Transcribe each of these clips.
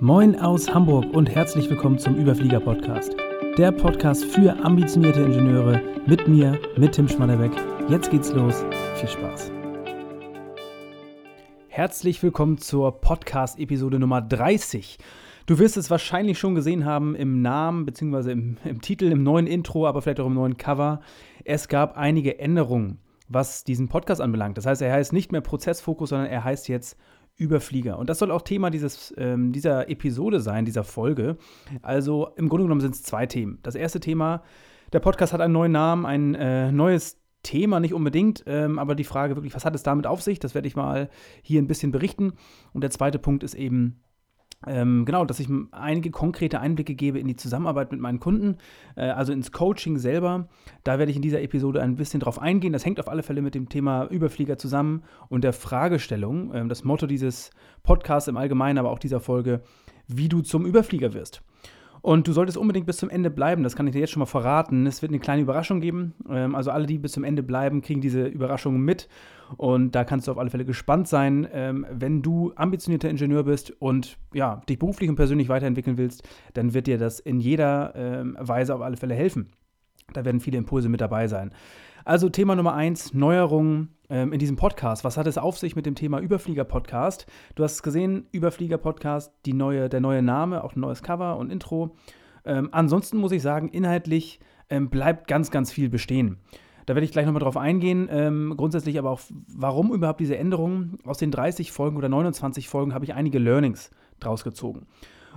Moin aus Hamburg und herzlich willkommen zum Überflieger Podcast. Der Podcast für ambitionierte Ingenieure mit mir, mit Tim Schmannerbeck. Jetzt geht's los. Viel Spaß. Herzlich willkommen zur Podcast-Episode Nummer 30. Du wirst es wahrscheinlich schon gesehen haben im Namen bzw. Im, im Titel, im neuen Intro, aber vielleicht auch im neuen Cover. Es gab einige Änderungen, was diesen Podcast anbelangt. Das heißt, er heißt nicht mehr Prozessfokus, sondern er heißt jetzt Überflieger. Und das soll auch Thema dieses, ähm, dieser Episode sein, dieser Folge. Also im Grunde genommen sind es zwei Themen. Das erste Thema, der Podcast hat einen neuen Namen, ein äh, neues Thema nicht unbedingt, ähm, aber die Frage wirklich, was hat es damit auf sich, das werde ich mal hier ein bisschen berichten. Und der zweite Punkt ist eben, ähm, genau, dass ich einige konkrete Einblicke gebe in die Zusammenarbeit mit meinen Kunden, äh, also ins Coaching selber. Da werde ich in dieser Episode ein bisschen drauf eingehen. Das hängt auf alle Fälle mit dem Thema Überflieger zusammen und der Fragestellung, äh, das Motto dieses Podcasts im Allgemeinen, aber auch dieser Folge, wie du zum Überflieger wirst. Und du solltest unbedingt bis zum Ende bleiben, das kann ich dir jetzt schon mal verraten. Es wird eine kleine Überraschung geben. Ähm, also alle, die bis zum Ende bleiben, kriegen diese Überraschung mit. Und da kannst du auf alle Fälle gespannt sein, ähm, wenn du ambitionierter Ingenieur bist und ja, dich beruflich und persönlich weiterentwickeln willst, dann wird dir das in jeder ähm, Weise auf alle Fälle helfen. Da werden viele Impulse mit dabei sein. Also Thema Nummer eins, Neuerungen ähm, in diesem Podcast. Was hat es auf sich mit dem Thema Überflieger-Podcast? Du hast es gesehen, Überflieger-Podcast, neue, der neue Name, auch ein neues Cover und Intro. Ähm, ansonsten muss ich sagen, inhaltlich ähm, bleibt ganz, ganz viel bestehen. Da werde ich gleich nochmal drauf eingehen. Ähm, grundsätzlich aber auch, warum überhaupt diese Änderungen? Aus den 30 Folgen oder 29 Folgen habe ich einige Learnings draus gezogen.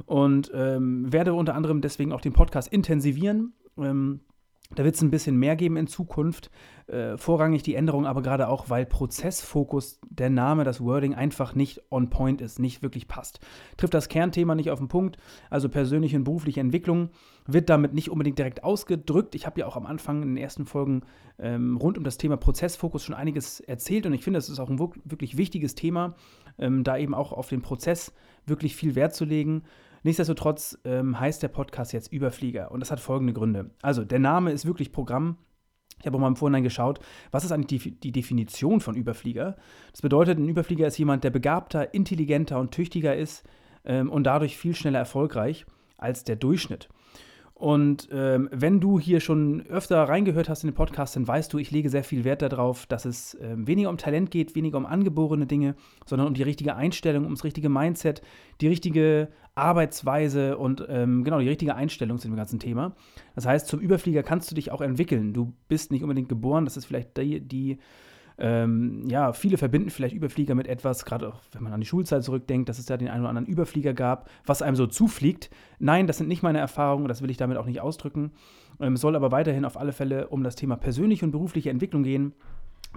Und ähm, werde unter anderem deswegen auch den Podcast intensivieren. Ähm, da wird es ein bisschen mehr geben in Zukunft. Äh, vorrangig die Änderung, aber gerade auch, weil Prozessfokus, der Name, das Wording einfach nicht on point ist, nicht wirklich passt. Trifft das Kernthema nicht auf den Punkt, also persönliche und berufliche Entwicklung, wird damit nicht unbedingt direkt ausgedrückt. Ich habe ja auch am Anfang in den ersten Folgen ähm, rund um das Thema Prozessfokus schon einiges erzählt und ich finde, das ist auch ein wirklich wichtiges Thema, ähm, da eben auch auf den Prozess wirklich viel Wert zu legen. Nichtsdestotrotz ähm, heißt der Podcast jetzt Überflieger und das hat folgende Gründe. Also, der Name ist wirklich Programm. Ich habe auch mal im Vorhinein geschaut, was ist eigentlich die, Definition von Überflieger? Das bedeutet, ein Überflieger ist jemand, der begabter, intelligenter und tüchtiger ist ähm, und dadurch viel schneller erfolgreich als der Durchschnitt. Und ähm, wenn du hier schon öfter reingehört hast in den Podcast, dann weißt du, ich lege sehr viel Wert darauf, dass es ähm, weniger um Talent geht, weniger um angeborene Dinge, sondern um die richtige Einstellung, ums richtige Mindset, die richtige Arbeitsweise und ähm, genau die richtige Einstellung zu dem ganzen Thema. Das heißt, zum Überflieger kannst du dich auch entwickeln. Du bist nicht unbedingt geboren, das ist vielleicht die, die ähm, ja, viele verbinden vielleicht Überflieger mit etwas, gerade auch wenn man an die Schulzeit zurückdenkt, dass es da den einen oder anderen Überflieger gab, was einem so zufliegt. Nein, das sind nicht meine Erfahrungen, das will ich damit auch nicht ausdrücken. Ähm, soll aber weiterhin auf alle Fälle um das Thema persönliche und berufliche Entwicklung gehen.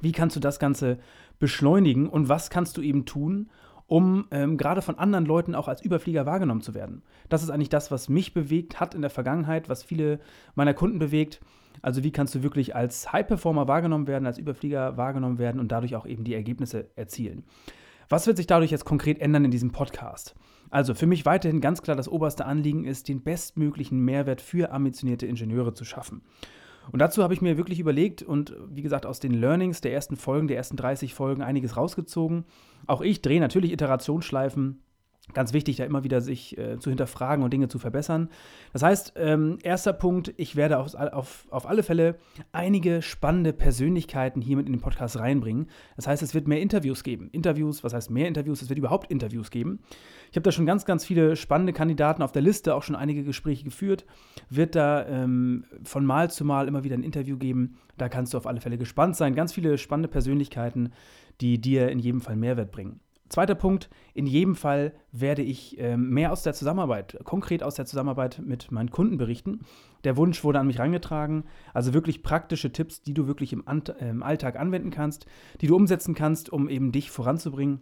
Wie kannst du das Ganze beschleunigen und was kannst du eben tun, um ähm, gerade von anderen Leuten auch als Überflieger wahrgenommen zu werden. Das ist eigentlich das, was mich bewegt hat in der Vergangenheit, was viele meiner Kunden bewegt. Also wie kannst du wirklich als High-Performer wahrgenommen werden, als Überflieger wahrgenommen werden und dadurch auch eben die Ergebnisse erzielen. Was wird sich dadurch jetzt konkret ändern in diesem Podcast? Also für mich weiterhin ganz klar das oberste Anliegen ist, den bestmöglichen Mehrwert für ambitionierte Ingenieure zu schaffen. Und dazu habe ich mir wirklich überlegt und wie gesagt aus den Learnings der ersten Folgen, der ersten 30 Folgen einiges rausgezogen. Auch ich drehe natürlich Iterationsschleifen Ganz wichtig, da immer wieder sich äh, zu hinterfragen und Dinge zu verbessern. Das heißt, ähm, erster Punkt, ich werde auf, auf, auf alle Fälle einige spannende Persönlichkeiten hier mit in den Podcast reinbringen. Das heißt, es wird mehr Interviews geben. Interviews, was heißt mehr Interviews? Es wird überhaupt Interviews geben. Ich habe da schon ganz, ganz viele spannende Kandidaten auf der Liste, auch schon einige Gespräche geführt. Wird da ähm, von Mal zu Mal immer wieder ein Interview geben. Da kannst du auf alle Fälle gespannt sein. Ganz viele spannende Persönlichkeiten, die dir in jedem Fall Mehrwert bringen. Zweiter Punkt, in jedem Fall werde ich äh, mehr aus der Zusammenarbeit, konkret aus der Zusammenarbeit mit meinen Kunden berichten. Der Wunsch wurde an mich herangetragen, also wirklich praktische Tipps, die du wirklich im, Ant im Alltag anwenden kannst, die du umsetzen kannst, um eben dich voranzubringen.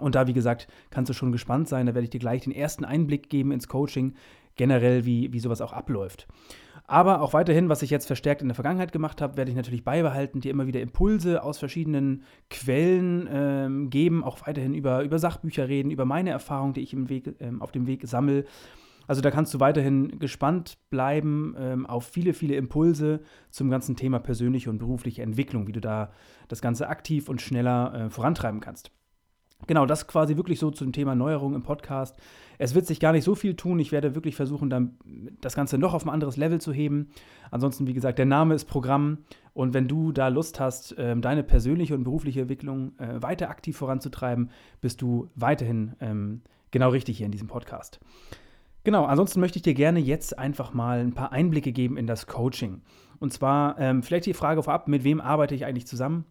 Und da, wie gesagt, kannst du schon gespannt sein. Da werde ich dir gleich den ersten Einblick geben ins Coaching, generell, wie, wie sowas auch abläuft. Aber auch weiterhin, was ich jetzt verstärkt in der Vergangenheit gemacht habe, werde ich natürlich beibehalten, dir immer wieder Impulse aus verschiedenen Quellen ähm, geben, auch weiterhin über, über Sachbücher reden, über meine Erfahrungen, die ich im Weg, ähm, auf dem Weg sammle. Also da kannst du weiterhin gespannt bleiben ähm, auf viele, viele Impulse zum ganzen Thema persönliche und berufliche Entwicklung, wie du da das Ganze aktiv und schneller äh, vorantreiben kannst. Genau, das quasi wirklich so zum Thema Neuerung im Podcast. Es wird sich gar nicht so viel tun. Ich werde wirklich versuchen, dann das Ganze noch auf ein anderes Level zu heben. Ansonsten, wie gesagt, der Name ist Programm. Und wenn du da Lust hast, ähm, deine persönliche und berufliche Entwicklung äh, weiter aktiv voranzutreiben, bist du weiterhin ähm, genau richtig hier in diesem Podcast. Genau, ansonsten möchte ich dir gerne jetzt einfach mal ein paar Einblicke geben in das Coaching. Und zwar ähm, vielleicht die Frage vorab, mit wem arbeite ich eigentlich zusammen?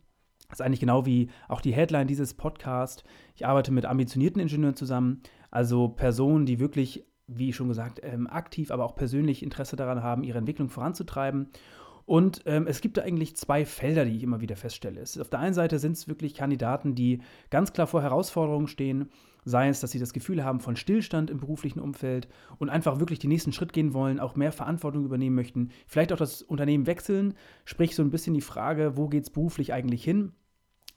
Das ist eigentlich genau wie auch die Headline dieses Podcasts. Ich arbeite mit ambitionierten Ingenieuren zusammen, also Personen, die wirklich, wie schon gesagt, ähm, aktiv, aber auch persönlich Interesse daran haben, ihre Entwicklung voranzutreiben. Und ähm, es gibt da eigentlich zwei Felder, die ich immer wieder feststelle. Es, auf der einen Seite sind es wirklich Kandidaten, die ganz klar vor Herausforderungen stehen, sei es, dass sie das Gefühl haben von Stillstand im beruflichen Umfeld und einfach wirklich den nächsten Schritt gehen wollen, auch mehr Verantwortung übernehmen möchten, vielleicht auch das Unternehmen wechseln, sprich so ein bisschen die Frage, wo geht es beruflich eigentlich hin?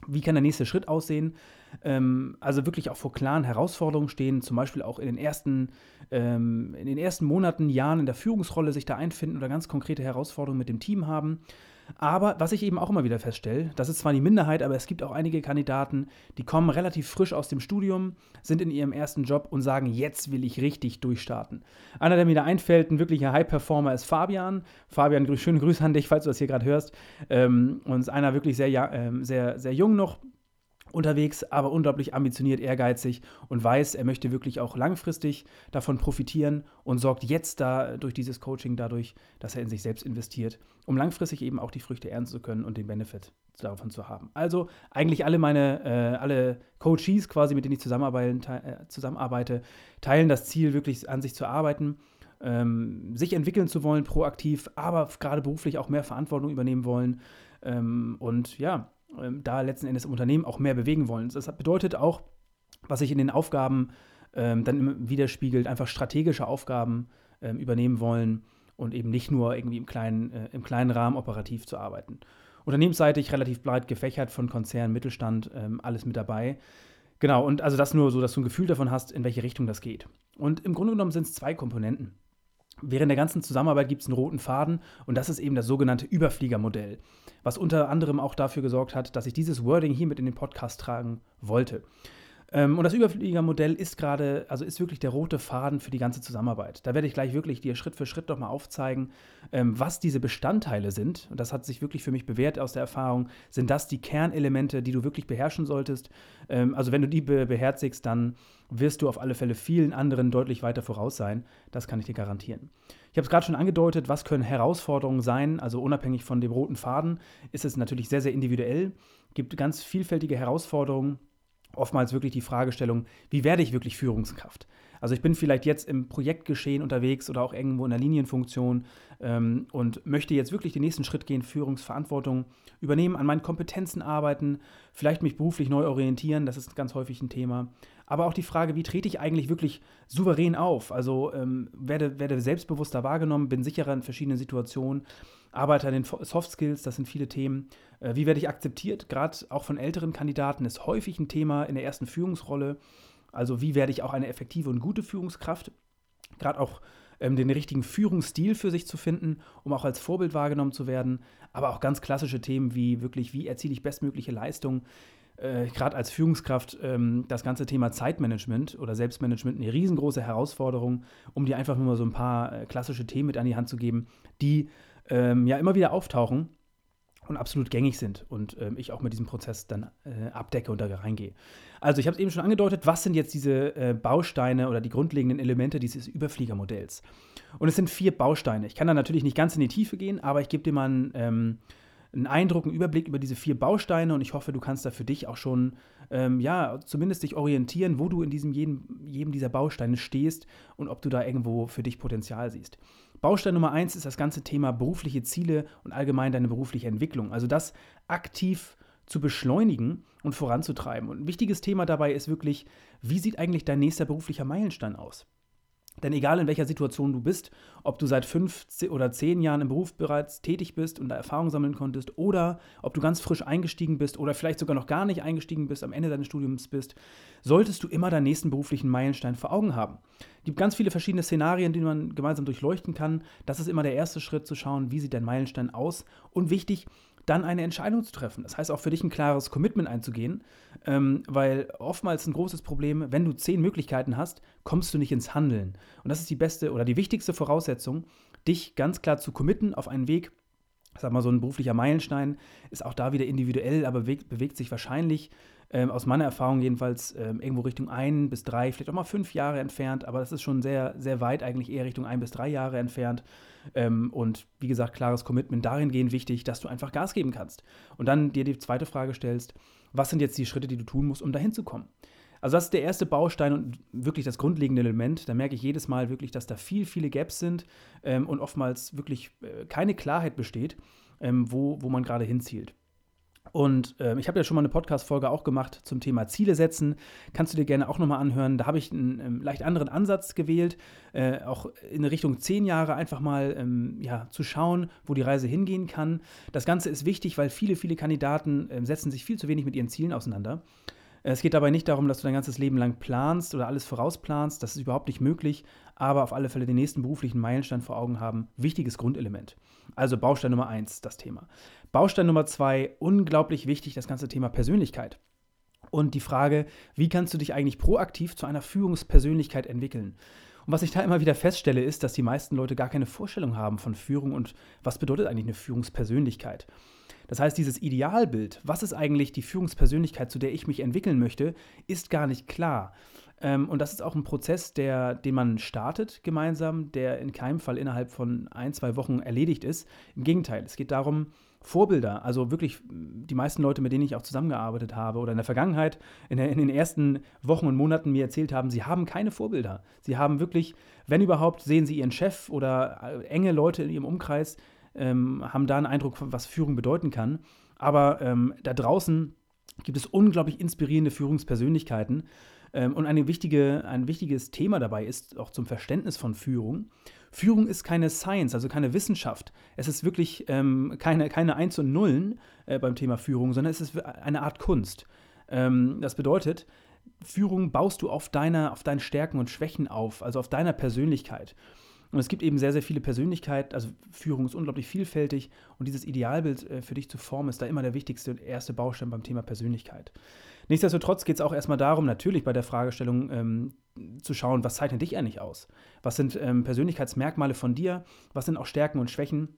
Wie kann der nächste Schritt aussehen? Ähm, also wirklich auch vor klaren Herausforderungen stehen, zum Beispiel auch in den ersten, ähm, in den ersten Monaten, Jahren in der Führungsrolle sich da einfinden oder ganz konkrete Herausforderungen mit dem Team haben. Aber was ich eben auch immer wieder feststelle, das ist zwar die Minderheit, aber es gibt auch einige Kandidaten, die kommen relativ frisch aus dem Studium, sind in ihrem ersten Job und sagen, jetzt will ich richtig durchstarten. Einer, der mir da einfällt, ein wirklicher High-Performer ist Fabian. Fabian, schöne Grüße an dich, falls du das hier gerade hörst. Ähm, und ist einer wirklich sehr, äh, sehr, sehr jung noch, unterwegs, aber unglaublich ambitioniert, ehrgeizig und weiß, er möchte wirklich auch langfristig davon profitieren und sorgt jetzt da durch dieses Coaching dadurch, dass er in sich selbst investiert, um langfristig eben auch die Früchte ernten zu können und den Benefit davon zu haben. Also eigentlich alle meine, äh, alle Coaches quasi, mit denen ich zusammenarbeite, te äh, zusammenarbeite, teilen das Ziel, wirklich an sich zu arbeiten, ähm, sich entwickeln zu wollen, proaktiv, aber gerade beruflich auch mehr Verantwortung übernehmen wollen. Ähm, und ja, ähm, da letzten Endes im Unternehmen auch mehr bewegen wollen. Das bedeutet auch, was sich in den Aufgaben ähm, dann widerspiegelt, einfach strategische Aufgaben ähm, übernehmen wollen und eben nicht nur irgendwie im kleinen, äh, im kleinen Rahmen operativ zu arbeiten. Unternehmensseitig relativ breit gefächert von Konzern, Mittelstand, ähm, alles mit dabei. Genau, und also das nur so, dass du ein Gefühl davon hast, in welche Richtung das geht. Und im Grunde genommen sind es zwei Komponenten. Während der ganzen Zusammenarbeit gibt es einen roten Faden und das ist eben das sogenannte Überfliegermodell, was unter anderem auch dafür gesorgt hat, dass ich dieses Wording hier mit in den Podcast tragen wollte. Ähm, und das Überfliegermodell ist gerade, also ist wirklich der rote Faden für die ganze Zusammenarbeit. Da werde ich gleich wirklich dir Schritt für Schritt nochmal aufzeigen, ähm, was diese Bestandteile sind. Und das hat sich wirklich für mich bewährt aus der Erfahrung. Sind das die Kernelemente, die du wirklich beherrschen solltest? Ähm, also wenn du die beherzigst, dann wirst du auf alle Fälle vielen anderen deutlich weiter voraus sein. Das kann ich dir garantieren. Ich habe es gerade schon angedeutet, was können Herausforderungen sein? Also unabhängig von dem roten Faden ist es natürlich sehr, sehr individuell. Es gibt ganz vielfältige Herausforderungen oftmals wirklich die Fragestellung, wie werde ich wirklich Führungskraft? Also ich bin vielleicht jetzt im Projektgeschehen unterwegs oder auch irgendwo in der Linienfunktion ähm, und möchte jetzt wirklich den nächsten Schritt gehen, Führungsverantwortung übernehmen, an meinen Kompetenzen arbeiten, vielleicht mich beruflich neu orientieren, das ist ganz häufig ein Thema. Aber auch die Frage, wie trete ich eigentlich wirklich souverän auf? Also ähm, werde, werde selbstbewusster wahrgenommen, bin sicherer in verschiedenen Situationen arbeite an den Soft Skills, das sind viele Themen. Äh, wie werde ich akzeptiert? Gerade auch von älteren Kandidaten ist häufig ein Thema in der ersten Führungsrolle. Also wie werde ich auch eine effektive und gute Führungskraft? Gerade auch ähm, den richtigen Führungsstil für sich zu finden, um auch als Vorbild wahrgenommen zu werden. Aber auch ganz klassische Themen wie wirklich, wie erziele ich bestmögliche Leistung? Äh, Gerade als Führungskraft ähm, das ganze Thema Zeitmanagement oder Selbstmanagement eine riesengroße Herausforderung, um dir einfach nur mal so ein paar äh, klassische Themen mit an die Hand zu geben, die ähm, ja immer wieder auftauchen und absolut gängig sind und ähm, ich auch mit diesem Prozess dann äh, abdecke und da reingehe. Also ich habe es eben schon angedeutet, was sind jetzt diese äh, Bausteine oder die grundlegenden Elemente dieses Überfliegermodells? Und es sind vier Bausteine. Ich kann da natürlich nicht ganz in die Tiefe gehen, aber ich gebe dir mal einen, ähm, einen Eindruck, einen Überblick über diese vier Bausteine und ich hoffe, du kannst da für dich auch schon, ähm, ja, zumindest dich orientieren, wo du in diesem jedem, jedem dieser Bausteine stehst und ob du da irgendwo für dich Potenzial siehst. Baustein Nummer eins ist das ganze Thema berufliche Ziele und allgemein deine berufliche Entwicklung. Also das aktiv zu beschleunigen und voranzutreiben. Und ein wichtiges Thema dabei ist wirklich, wie sieht eigentlich dein nächster beruflicher Meilenstein aus? Denn egal in welcher Situation du bist, ob du seit fünf oder zehn Jahren im Beruf bereits tätig bist und da Erfahrung sammeln konntest, oder ob du ganz frisch eingestiegen bist oder vielleicht sogar noch gar nicht eingestiegen bist, am Ende deines Studiums bist, solltest du immer deinen nächsten beruflichen Meilenstein vor Augen haben. Es gibt ganz viele verschiedene Szenarien, die man gemeinsam durchleuchten kann. Das ist immer der erste Schritt zu schauen, wie sieht dein Meilenstein aus. Und wichtig, dann eine Entscheidung zu treffen. Das heißt auch für dich ein klares Commitment einzugehen, ähm, weil oftmals ein großes Problem, wenn du zehn Möglichkeiten hast, kommst du nicht ins Handeln. Und das ist die beste oder die wichtigste Voraussetzung, dich ganz klar zu committen auf einen Weg, sag mal, so ein beruflicher Meilenstein ist auch da wieder individuell, aber bewegt, bewegt sich wahrscheinlich ähm, aus meiner Erfahrung jedenfalls ähm, irgendwo Richtung ein bis drei, vielleicht auch mal fünf Jahre entfernt, aber das ist schon sehr, sehr weit, eigentlich eher Richtung ein bis drei Jahre entfernt. Ähm, und wie gesagt, klares Commitment dahingehend wichtig, dass du einfach Gas geben kannst. Und dann dir die zweite Frage stellst, was sind jetzt die Schritte, die du tun musst, um dahin zu kommen? Also das ist der erste Baustein und wirklich das grundlegende Element. Da merke ich jedes Mal wirklich, dass da viel, viele Gaps sind ähm, und oftmals wirklich äh, keine Klarheit besteht, ähm, wo, wo man gerade hinzielt. Und äh, ich habe ja schon mal eine Podcast-Folge auch gemacht zum Thema Ziele setzen. Kannst du dir gerne auch nochmal anhören. Da habe ich einen ähm, leicht anderen Ansatz gewählt, äh, auch in Richtung zehn Jahre einfach mal ähm, ja, zu schauen, wo die Reise hingehen kann. Das Ganze ist wichtig, weil viele, viele Kandidaten äh, setzen sich viel zu wenig mit ihren Zielen auseinander. Es geht dabei nicht darum, dass du dein ganzes Leben lang planst oder alles vorausplanst. Das ist überhaupt nicht möglich. Aber auf alle Fälle den nächsten beruflichen Meilenstein vor Augen haben. Wichtiges Grundelement. Also Baustein Nummer eins, das Thema. Baustein Nummer zwei, unglaublich wichtig, das ganze Thema Persönlichkeit. Und die Frage, wie kannst du dich eigentlich proaktiv zu einer Führungspersönlichkeit entwickeln? Und was ich da immer wieder feststelle, ist, dass die meisten Leute gar keine Vorstellung haben von Führung und was bedeutet eigentlich eine Führungspersönlichkeit. Das heißt, dieses Idealbild, was ist eigentlich die Führungspersönlichkeit, zu der ich mich entwickeln möchte, ist gar nicht klar. Ähm, und das ist auch ein Prozess, der, den man startet gemeinsam, der in keinem Fall innerhalb von ein, zwei Wochen erledigt ist. Im Gegenteil, es geht darum, Vorbilder, also wirklich die meisten Leute, mit denen ich auch zusammengearbeitet habe oder in der Vergangenheit, in, der, in, den ersten Wochen und Monaten mir erzählt haben, sie haben keine Vorbilder. Sie haben wirklich, wenn überhaupt, sehen sie ihren Chef oder äh, enge Leute in ihrem Umkreis, ähm, haben da einen Eindruck, was Führung bedeuten kann. Aber ähm, da draußen gibt es unglaublich inspirierende Führungspersönlichkeiten. Ähm, und eine wichtige, ein wichtiges Thema dabei ist auch zum Verständnis von Führung. Führung ist keine Science, also keine Wissenschaft. Es ist wirklich ähm, keine, keine Eins und Nullen äh, beim Thema Führung, sondern es ist eine Art Kunst. Ähm, das bedeutet, Führung baust du auf, deiner, auf deinen Stärken und Schwächen auf, also auf deiner Persönlichkeit. Und es gibt eben sehr, sehr viele Persönlichkeiten, also Führung ist unglaublich vielfältig und dieses Idealbild äh, für dich zu formen ist da immer der wichtigste und erste Baustein beim Thema Persönlichkeit. Nichtsdestotrotz geht es auch erstmal darum, natürlich bei der Fragestellung ähm, zu schauen, was zeichnet dich eigentlich aus? Was sind ähm, Persönlichkeitsmerkmale von dir? Was sind auch Stärken und Schwächen?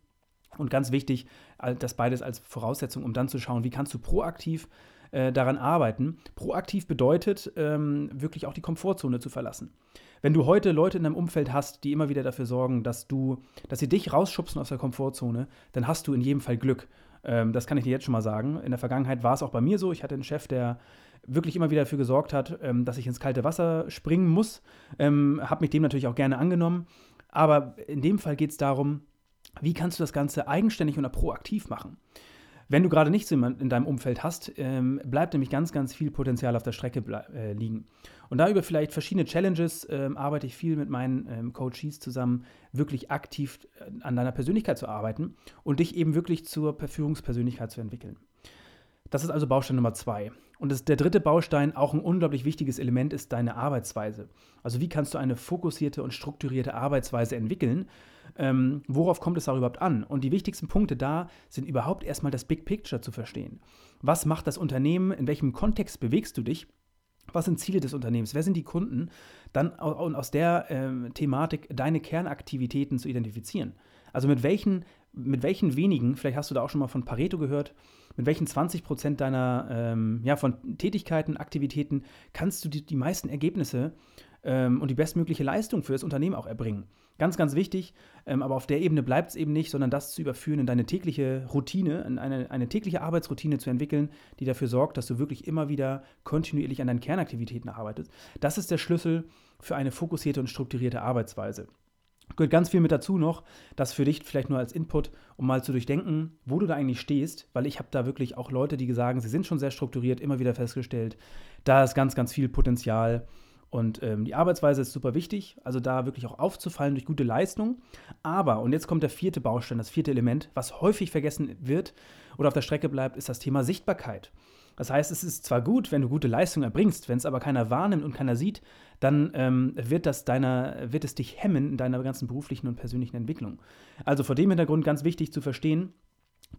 Und ganz wichtig, das beides als Voraussetzung, um dann zu schauen, wie kannst du proaktiv äh, daran arbeiten. Proaktiv bedeutet, ähm, wirklich auch die Komfortzone zu verlassen. Wenn du heute Leute in deinem Umfeld hast, die immer wieder dafür sorgen, dass du, dass sie dich rausschubsen aus der Komfortzone, dann hast du in jedem Fall Glück. Ähm, das kann ich dir jetzt schon mal sagen. In der Vergangenheit war es auch bei mir so. Ich hatte einen Chef, der wirklich immer wieder dafür gesorgt hat, ähm, dass ich ins kalte Wasser springen muss. Ähm, habe mich dem natürlich auch gerne angenommen. Aber in dem Fall geht es darum, wie kannst du das Ganze eigenständig und proaktiv machen? Wenn du gerade nicht so jemanden in deinem Umfeld hast, ähm, bleibt nämlich ganz, ganz viel Potenzial auf der Strecke äh, liegen. Und da über vielleicht verschiedene Challenges ähm, arbeite ich viel mit meinen ähm, Coaches zusammen, wirklich aktiv äh, an deiner Persönlichkeit zu arbeiten und dich eben wirklich zur Führungspersönlichkeit zu entwickeln. Das ist also Baustein Nummer zwei. Und das, der dritte Baustein, auch ein unglaublich wichtiges Element, ist deine Arbeitsweise. Also wie kannst du eine fokussierte und strukturierte Arbeitsweise entwickeln? Ähm, worauf kommt es auch überhaupt an? Und die wichtigsten Punkte da sind überhaupt erstmal das Big Picture zu verstehen. Was macht das Unternehmen? In welchem Kontext bewegst du dich? Was sind Ziele des Unternehmens? Wer sind die Kunden? Dann aus der äh, Thematik deine Kernaktivitäten zu identifizieren. Also mit welchen, mit welchen wenigen, vielleicht hast du da auch schon mal von Pareto gehört, mit welchen 20 Prozent deiner ähm, ja, von Tätigkeiten, Aktivitäten kannst du die, die meisten Ergebnisse ähm, und die bestmögliche Leistung für das Unternehmen auch erbringen. Ganz, ganz wichtig, ähm, aber auf der Ebene bleibt es eben nicht, sondern das zu überführen in deine tägliche Routine, in eine, eine tägliche Arbeitsroutine zu entwickeln, die dafür sorgt, dass du wirklich immer wieder kontinuierlich an deinen Kernaktivitäten arbeitest. Das ist der Schlüssel für eine fokussierte und strukturierte Arbeitsweise gehört ganz viel mit dazu noch, das für dich vielleicht nur als Input, um mal zu durchdenken, wo du da eigentlich stehst, weil ich habe da wirklich auch Leute, die sagen, sie sind schon sehr strukturiert, immer wieder festgestellt, da ist ganz, ganz viel Potenzial. Und ähm, die Arbeitsweise ist super wichtig, also da wirklich auch aufzufallen durch gute Leistung. Aber, und jetzt kommt der vierte Baustein, das vierte Element, was häufig vergessen wird oder auf der Strecke bleibt, ist das Thema Sichtbarkeit. Das heißt, es ist zwar gut, wenn du gute Leistung erbringst, wenn es aber keiner wahrnimmt und keiner sieht, dann ähm, wird, das deiner, wird es dich hemmen in deiner ganzen beruflichen und persönlichen Entwicklung. Also vor dem Hintergrund ganz wichtig zu verstehen,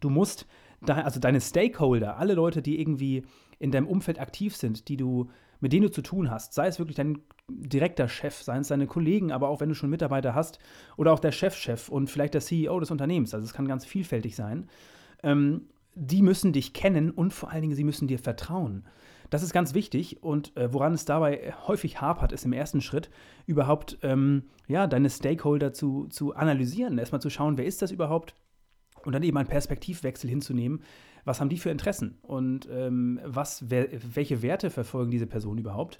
Du musst, da, also deine Stakeholder, alle Leute, die irgendwie in deinem Umfeld aktiv sind, die du, mit denen du zu tun hast, sei es wirklich dein direkter Chef, seien es deine Kollegen, aber auch wenn du schon Mitarbeiter hast oder auch der Chefchef -Chef und vielleicht der CEO des Unternehmens, also es kann ganz vielfältig sein, ähm, die müssen dich kennen und vor allen Dingen, sie müssen dir vertrauen. Das ist ganz wichtig und äh, woran es dabei häufig hapert, ist im ersten Schritt überhaupt ähm, ja, deine Stakeholder zu, zu analysieren, erstmal zu schauen, wer ist das überhaupt und dann eben einen Perspektivwechsel hinzunehmen. Was haben die für Interessen und ähm, was, wer, welche Werte verfolgen diese Personen überhaupt?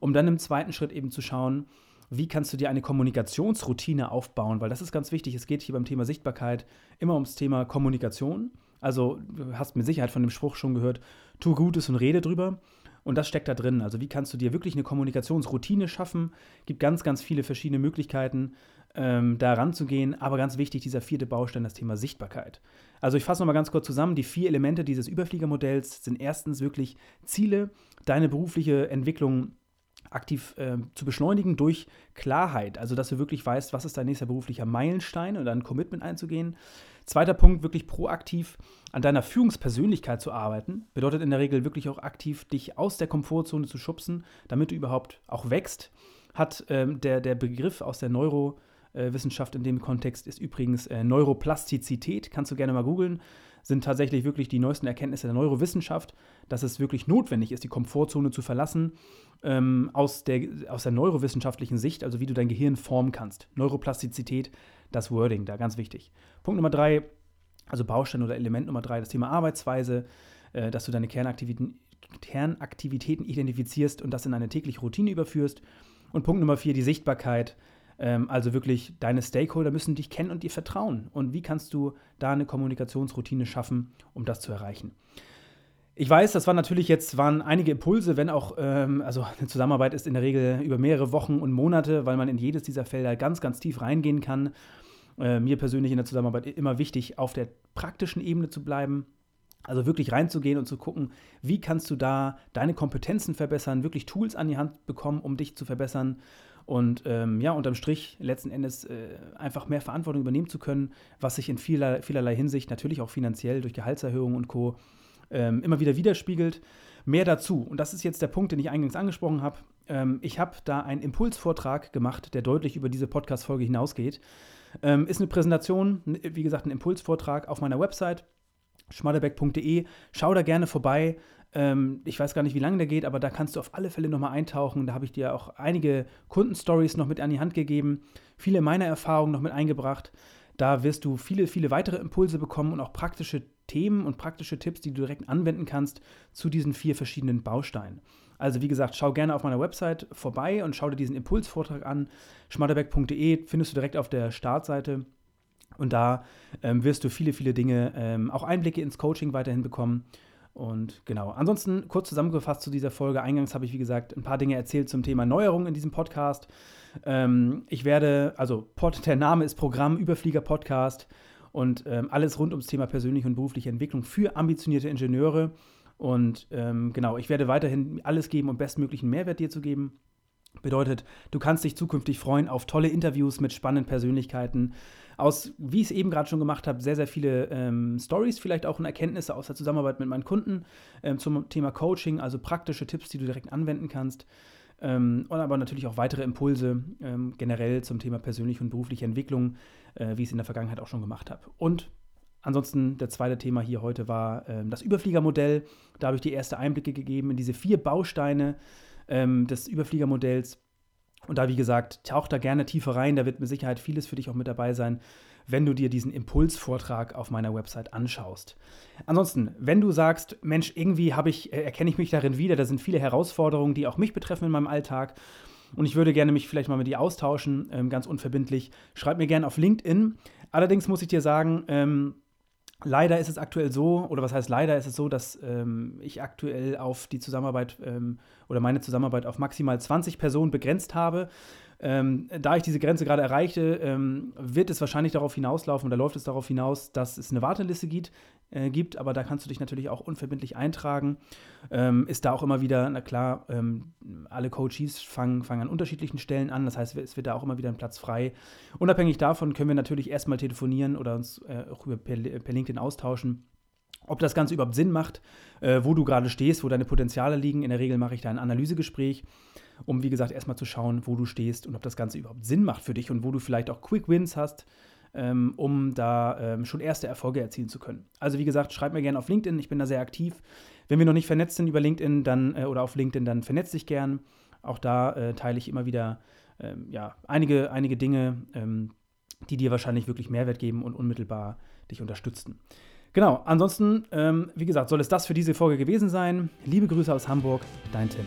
Um dann im zweiten Schritt eben zu schauen, wie kannst du dir eine Kommunikationsroutine aufbauen, weil das ist ganz wichtig. Es geht hier beim Thema Sichtbarkeit immer ums Thema Kommunikation. Also, du hast mit Sicherheit von dem Spruch schon gehört, tu Gutes und rede drüber. Und das steckt da drin. Also, wie kannst du dir wirklich eine Kommunikationsroutine schaffen? Gibt ganz, ganz viele verschiedene Möglichkeiten, ähm, da ranzugehen. Aber ganz wichtig, dieser vierte Baustein, das Thema Sichtbarkeit. Also, ich fasse nochmal ganz kurz zusammen. Die vier Elemente dieses Überfliegermodells sind erstens wirklich Ziele, deine berufliche Entwicklung aktiv äh, zu beschleunigen durch Klarheit. Also, dass du wirklich weißt, was ist dein nächster beruflicher Meilenstein und dann ein Commitment einzugehen. Zweiter Punkt, wirklich proaktiv an deiner Führungspersönlichkeit zu arbeiten. Bedeutet in der Regel wirklich auch aktiv, dich aus der Komfortzone zu schubsen, damit du überhaupt auch wächst. Hat ähm, der, der Begriff aus der Neurowissenschaft in dem Kontext ist übrigens äh, Neuroplastizität. Kannst du gerne mal googeln. Sind tatsächlich wirklich die neuesten Erkenntnisse der Neurowissenschaft, dass es wirklich notwendig ist, die Komfortzone zu verlassen, ähm, aus, der, aus der neurowissenschaftlichen Sicht, also wie du dein Gehirn formen kannst. Neuroplastizität das Wording da, ganz wichtig. Punkt Nummer drei, also Baustein oder Element Nummer drei, das Thema Arbeitsweise, äh, dass du deine Kernaktivitäten, Kernaktivitäten identifizierst und das in eine tägliche Routine überführst. Und Punkt Nummer vier, die Sichtbarkeit. Ähm, also wirklich, deine Stakeholder müssen dich kennen und dir vertrauen. Und wie kannst du da eine Kommunikationsroutine schaffen, um das zu erreichen? Ich weiß, das waren natürlich jetzt waren einige Impulse, wenn auch, ähm, also eine Zusammenarbeit ist in der Regel über mehrere Wochen und Monate, weil man in jedes dieser Felder ganz, ganz tief reingehen kann. Äh, mir persönlich in der Zusammenarbeit immer wichtig, auf der praktischen Ebene zu bleiben. Also wirklich reinzugehen und zu gucken, wie kannst du da deine Kompetenzen verbessern, wirklich Tools an die Hand bekommen, um dich zu verbessern und ähm, ja, unterm Strich letzten Endes äh, einfach mehr Verantwortung übernehmen zu können, was sich in vieler, vielerlei Hinsicht, natürlich auch finanziell durch Gehaltserhöhungen und Co ähm, immer wieder widerspiegelt. Mehr dazu, und das ist jetzt der Punkt, den ich eingangs angesprochen habe. Ähm, ich habe da einen Impulsvortrag gemacht, der deutlich über diese Podcast-Folge hinausgeht. Ähm, ist eine Präsentation, wie gesagt, ein Impulsvortrag auf meiner Website schmaderbeck.de. Schau da gerne vorbei. Ähm, ich weiß gar nicht, wie lange der geht, aber da kannst du auf alle Fälle nochmal eintauchen. Da habe ich dir auch einige Kundenstories noch mit an die Hand gegeben, viele meiner Erfahrungen noch mit eingebracht. Da wirst du viele, viele weitere Impulse bekommen und auch praktische Themen und praktische Tipps, die du direkt anwenden kannst zu diesen vier verschiedenen Bausteinen. Also wie gesagt, schau gerne auf meiner Website vorbei und schau dir diesen Impulsvortrag an. schmatterbeck.de findest du direkt auf der Startseite. Und da ähm, wirst du viele, viele Dinge, ähm, auch Einblicke ins Coaching weiterhin bekommen. Und genau, ansonsten kurz zusammengefasst zu dieser Folge. Eingangs habe ich, wie gesagt, ein paar Dinge erzählt zum Thema Neuerungen in diesem Podcast. Ähm, ich werde, also der Name ist Programm Überflieger Podcast und ähm, alles rund ums Thema persönliche und berufliche Entwicklung für ambitionierte Ingenieure. Und ähm, genau, ich werde weiterhin alles geben, um bestmöglichen Mehrwert dir zu geben. Bedeutet, du kannst dich zukünftig freuen auf tolle Interviews mit spannenden Persönlichkeiten. Aus, wie ich es eben gerade schon gemacht habe, sehr, sehr viele ähm, Stories, vielleicht auch und Erkenntnisse aus der Zusammenarbeit mit meinen Kunden ähm, zum Thema Coaching, also praktische Tipps, die du direkt anwenden kannst. Ähm, und aber natürlich auch weitere Impulse ähm, generell zum Thema persönliche und berufliche Entwicklung, äh, wie ich es in der Vergangenheit auch schon gemacht habe. Und ansonsten, der zweite Thema hier heute war ähm, das Überfliegermodell. Da habe ich die erste Einblicke gegeben in diese vier Bausteine ähm, des Überfliegermodells. Und da, wie gesagt, taucht da gerne tiefer rein. Da wird mit Sicherheit vieles für dich auch mit dabei sein, wenn du dir diesen Impulsvortrag auf meiner Website anschaust. Ansonsten, wenn du sagst, Mensch, irgendwie habe ich, äh, erkenne ich mich darin wieder, da sind viele Herausforderungen, die auch mich betreffen in meinem Alltag. Und ich würde gerne mich vielleicht mal mit dir austauschen, ähm, ganz unverbindlich. Schreib mir gerne auf LinkedIn. Allerdings muss ich dir sagen, ähm, Leider ist es aktuell so, oder was heißt leider ist es so, dass ähm, ich aktuell auf die Zusammenarbeit ähm, oder meine Zusammenarbeit auf maximal 20 Personen begrenzt habe. Ähm, da ich diese Grenze gerade erreichte, ähm, wird es wahrscheinlich darauf hinauslaufen oder läuft es darauf hinaus, dass es eine Warteliste gibt, äh, gibt aber da kannst du dich natürlich auch unverbindlich eintragen. Ähm, ist da auch immer wieder, na klar, ähm, alle Coaches fangen, fangen an unterschiedlichen Stellen an, das heißt, es wird da auch immer wieder ein Platz frei. Unabhängig davon können wir natürlich erstmal telefonieren oder uns äh, auch über, per, per LinkedIn austauschen ob das Ganze überhaupt Sinn macht, äh, wo du gerade stehst, wo deine Potenziale liegen. In der Regel mache ich da ein Analysegespräch um wie gesagt erstmal zu schauen, wo du stehst und ob das Ganze überhaupt Sinn macht für dich und wo du vielleicht auch Quick Wins hast, ähm, um da ähm, schon erste Erfolge erzielen zu können. Also wie gesagt, schreib mir gerne auf LinkedIn, ich bin da sehr aktiv. Wenn wir noch nicht vernetzt sind über LinkedIn dann, äh, oder auf LinkedIn, dann vernetz dich gern. Auch da äh, teile ich immer wieder ähm, ja, einige, einige Dinge, ähm, die dir wahrscheinlich wirklich Mehrwert geben und unmittelbar dich unterstützen. Genau, ansonsten, ähm, wie gesagt, soll es das für diese Folge gewesen sein. Liebe Grüße aus Hamburg, dein Tim.